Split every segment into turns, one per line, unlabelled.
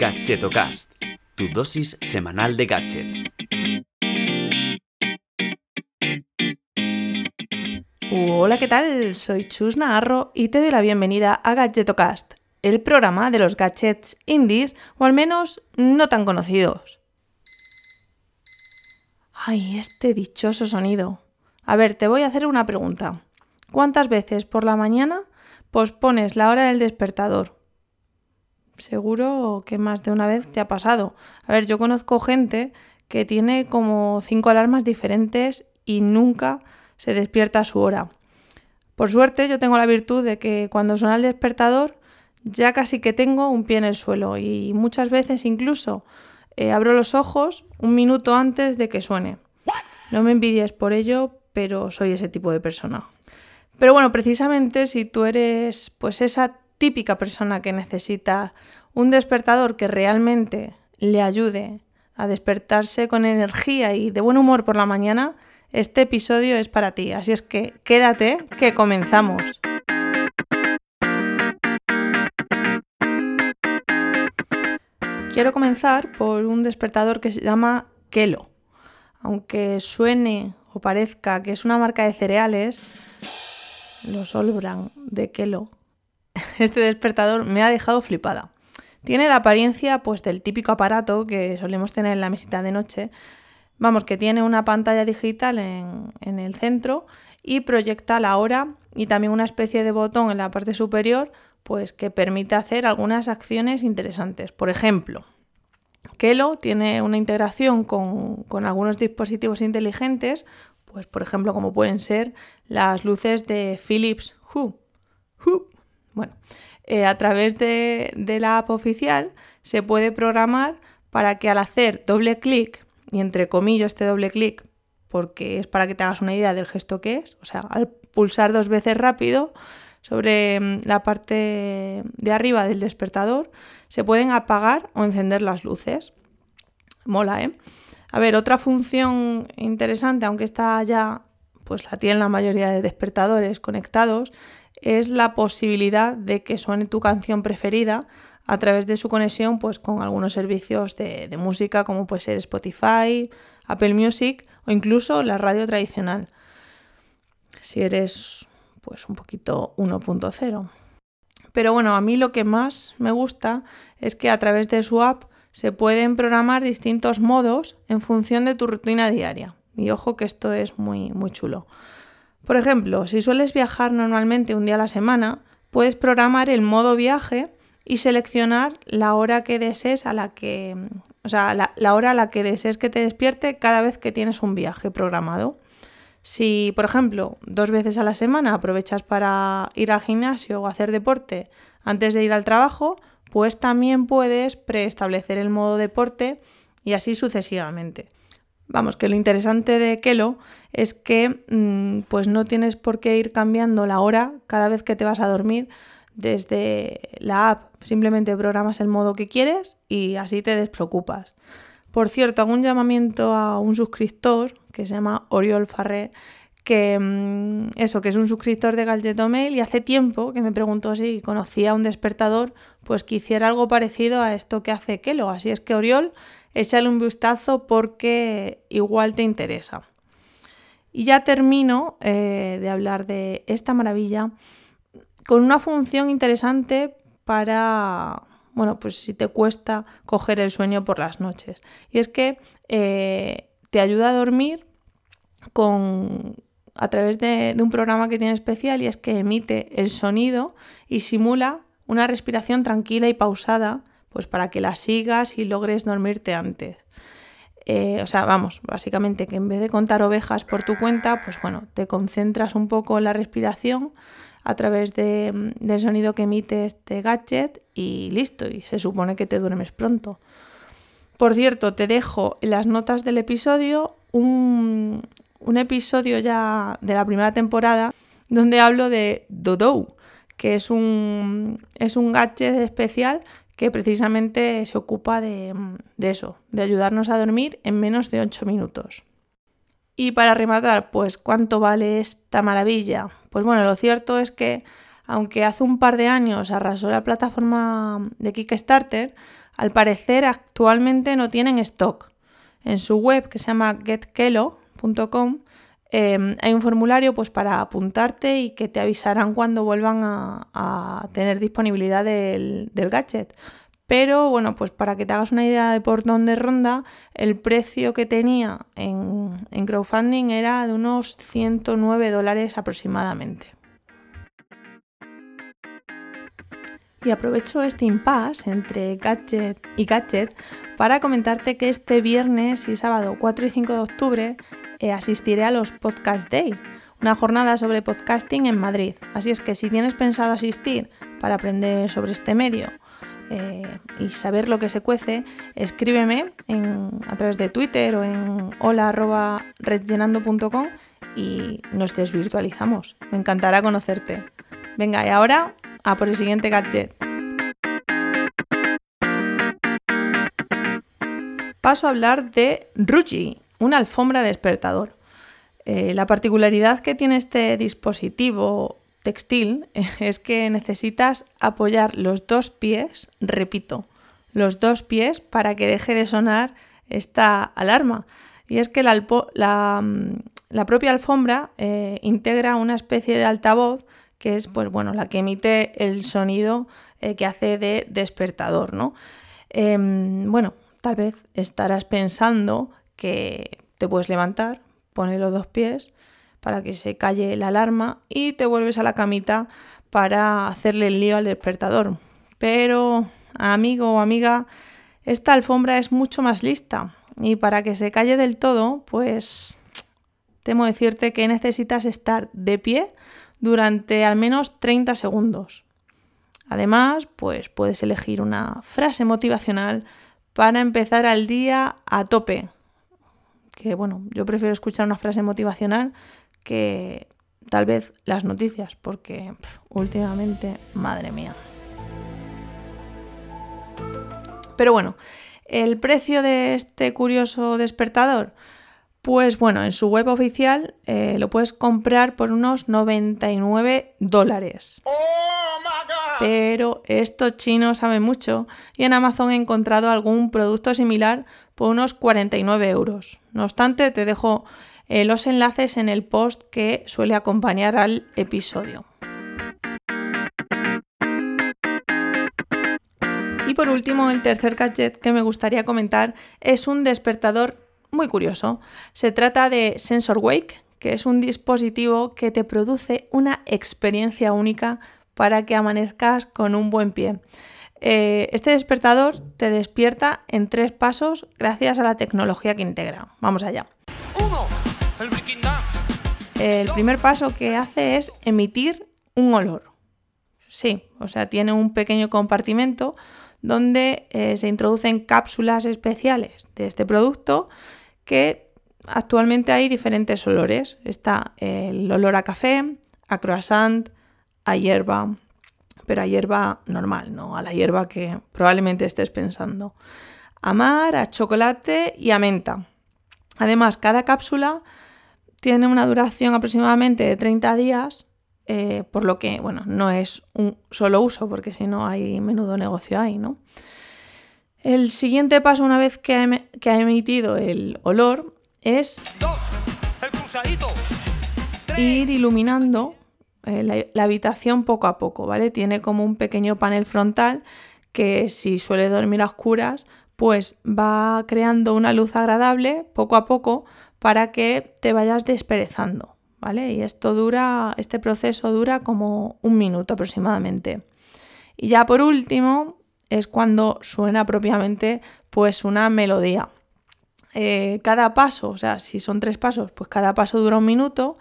Gadgetocast, tu dosis semanal de gadgets.
Hola, ¿qué tal? Soy Chus Naharro y te doy la bienvenida a Gadgetocast, el programa de los gadgets indies, o al menos no tan conocidos. Ay, este dichoso sonido. A ver, te voy a hacer una pregunta. ¿Cuántas veces por la mañana pospones la hora del despertador? Seguro que más de una vez te ha pasado. A ver, yo conozco gente que tiene como cinco alarmas diferentes y nunca se despierta a su hora. Por suerte yo tengo la virtud de que cuando suena el despertador ya casi que tengo un pie en el suelo y muchas veces incluso eh, abro los ojos un minuto antes de que suene. No me envidies por ello, pero soy ese tipo de persona. Pero bueno, precisamente si tú eres pues esa típica persona que necesita un despertador que realmente le ayude a despertarse con energía y de buen humor por la mañana, este episodio es para ti. Así es que quédate, que comenzamos. Quiero comenzar por un despertador que se llama Kelo. Aunque suene o parezca que es una marca de cereales, los Olbran de Kelo, este despertador me ha dejado flipada. Tiene la apariencia pues del típico aparato que solemos tener en la mesita de noche. Vamos, que tiene una pantalla digital en, el centro y proyecta la hora y también una especie de botón en la parte superior pues que permite hacer algunas acciones interesantes. Por ejemplo, Kelo tiene una integración con, algunos dispositivos inteligentes, pues por ejemplo como pueden ser las luces de Philips. Hue. Bueno, eh, a través de, de la app oficial se puede programar para que al hacer doble clic, y entre comillas este doble clic, porque es para que te hagas una idea del gesto que es, o sea, al pulsar dos veces rápido sobre mm, la parte de arriba del despertador, se pueden apagar o encender las luces. Mola, ¿eh? A ver, otra función interesante, aunque está ya, pues la tienen la mayoría de despertadores conectados, es la posibilidad de que suene tu canción preferida a través de su conexión pues, con algunos servicios de, música como puede ser Spotify, Apple Music o incluso la radio tradicional. Si eres pues un poquito 1.0. Pero bueno, a mí lo que más me gusta es que a través de su app se pueden programar distintos modos en función de tu rutina diaria. Y ojo que esto es muy, muy chulo. Por ejemplo, si sueles viajar normalmente un día a la semana, puedes programar el modo viaje y seleccionar la hora que desees a la que. O sea, la, hora a la que desees que te despierte cada vez que tienes un viaje programado. Si, por ejemplo, dos veces a la semana aprovechas para ir al gimnasio o hacer deporte antes de ir al trabajo, pues también puedes preestablecer el modo deporte y así sucesivamente. Vamos, que lo interesante de Kelo es que mm, pues no tienes por qué ir cambiando la hora cada vez que te vas a dormir desde la app. Simplemente programas el modo que quieres y así te despreocupas. Por cierto, hago un llamamiento a un suscriptor que se llama Oriol Farré, que mm, eso, que es un suscriptor de Mail y hace tiempo que me preguntó si conocía un despertador, pues que hiciera algo parecido a esto que hace Kelo. Así es que Oriol, échale un vistazo porque igual te interesa. Y ya termino eh, de hablar de esta maravilla con una función interesante para, bueno, pues si te cuesta coger el sueño por las noches. Y es que eh, te ayuda a dormir con, a través de, de, un programa que tiene especial y es que emite el sonido y simula una respiración tranquila y pausada, pues para que la sigas y logres dormirte antes. Eh, o sea, vamos, básicamente que en vez de contar ovejas por tu cuenta, pues bueno, te concentras un poco en la respiración a través de, del sonido que emite este gadget y listo, y se supone que te duermes pronto. Por cierto, te dejo en las notas del episodio un, un episodio ya de la primera temporada donde hablo de Dodo, que es un, es un gadget especial que precisamente se ocupa de, eso, de ayudarnos a dormir en menos de 8 minutos. Y para rematar, pues ¿cuánto vale esta maravilla? Pues bueno, lo cierto es que aunque hace un par de años arrasó la plataforma de Kickstarter, al parecer actualmente no tienen stock. En su web, que se llama getkelo.com, em, hay un formulario pues, para apuntarte y que te avisarán cuando vuelvan a, tener disponibilidad del, gadget. Pero bueno, pues para que te hagas una idea de por dónde ronda, el precio que tenía en, en crowdfunding era de unos 109 dólares aproximadamente. Y aprovecho este impasse entre Gadget y Gadget para comentarte que este viernes y sábado 4 y 5 de octubre asistiré a los Podcast Day, una jornada sobre podcasting en Madrid. Así es que si tienes pensado asistir para aprender sobre este medio eh, y saber lo que se cuece, escríbeme a través de Twitter o en hola.redllenando.com y nos desvirtualizamos. Me encantará conocerte. Venga, y ahora a por el siguiente gadget. Paso a hablar de Ruji, una alfombra despertador. Eh, la particularidad que tiene este dispositivo textil es que necesitas apoyar los dos pies, repito, los dos pies para que deje de sonar esta alarma. Y es que la, mm, propia alfombra eh, integra una especie de altavoz que es pues bueno, la que emite el sonido eh, que hace de despertador, ¿no? Em, bueno, tal vez estarás pensando que te puedes levantar, poner los dos pies para que se calle la alarma y te vuelves a la camita para hacerle el lío al despertador. Pero, amigo o amiga, esta alfombra es mucho más lista y para que se calle del todo, pues temo decirte que necesitas estar de pie durante al menos 30 segundos. Además, pues puedes elegir una frase motivacional para empezar al día a tope. Que bueno, yo prefiero escuchar una frase motivacional que tal vez las noticias, porque últimamente, madre mía. Pero bueno, el precio de este curioso despertador, pues bueno, en su web oficial eh, lo puedes comprar por unos 99 dólares. Pero estos chinos saben mucho y en Amazon he encontrado algún producto similar por unos 49 euros. No obstante, te dejo eh, los enlaces en el post que suele acompañar al episodio. Y por último, el tercer gadget que me gustaría comentar es un despertador muy curioso. Se trata de Sensor Wake, que es un dispositivo que te produce una experiencia única para que amanezcas con un buen pie. Eh, este despertador te despierta en tres pasos gracias a la tecnología que integra. Vamos allá. el primer paso que hace es emitir un olor. Sí, o sea, tiene un pequeño compartimento donde eh, se introducen cápsulas especiales de este producto que actualmente hay diferentes olores. Está el olor a café, a croissant, a hierba, pero a hierba normal, no a la hierba que probablemente estés pensando. A mar, a chocolate y a menta. Además, cada cápsula tiene una duración aproximadamente de 30 días, eh, por lo que, bueno, no es un solo uso, porque si no hay menudo negocio ahí, ¿no? El siguiente paso, una vez que ha, emitido el olor, es ir iluminando eh, la, habitación poco a poco, ¿vale? Tiene como un pequeño panel frontal que si suele dormir a oscuras, pues va creando una luz agradable poco a poco para que te vayas desperezando, ¿vale? Y esto dura, este proceso dura como un minuto aproximadamente. Y ya por último, es cuando suena propiamente pues una melodía. Eh, cada paso, o sea, si son tres pasos, pues cada paso dura un minuto.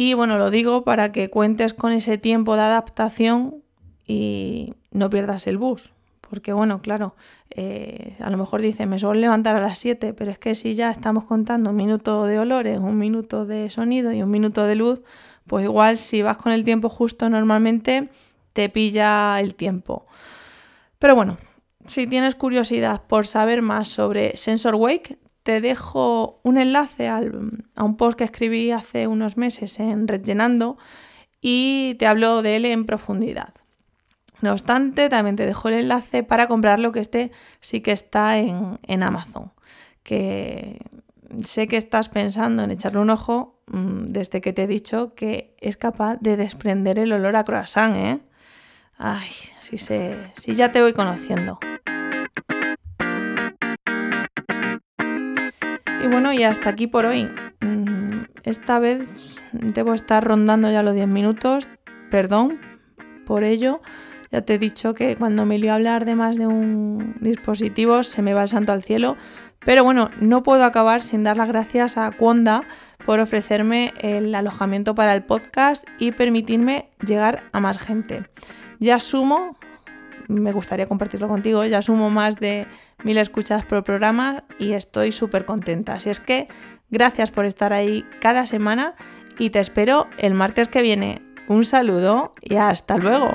Y bueno, lo digo para que cuentes con ese tiempo de adaptación y no pierdas el bus. Porque bueno, claro, eh, a lo mejor dice, me suelo levantar a las 7, pero es que si ya estamos contando un minuto de olores, un minuto de sonido y un minuto de luz, pues igual si vas con el tiempo justo normalmente te pilla el tiempo. Pero bueno, si tienes curiosidad por saber más sobre Sensor Wake, te dejo un enlace a un post que escribí hace unos meses en Rellenando y te hablo de él en profundidad. No obstante, también te dejo el enlace para comprarlo, que este sí que está en, en Amazon. Que sé que estás pensando en echarle un ojo mm, desde que te he dicho que es capaz de desprender el olor a croissant, ¿eh? Ay, si, sé, si ya te voy conociendo. Y bueno, y hasta aquí por hoy. Mm, esta vez debo estar rondando ya los 10 minutos. Perdón por ello. Ya te he dicho que cuando me lío a hablar de más de un dispositivo se me va el santo al cielo. Pero bueno, no puedo acabar sin dar las gracias a Conda por ofrecerme el alojamiento para el podcast y permitirme llegar a más gente. Ya sumo, me gustaría compartirlo contigo, ya sumo más de mil escuchas por programa y estoy súper contenta. Así es que gracias por estar ahí cada semana y te espero el martes que viene. Un saludo y hasta luego.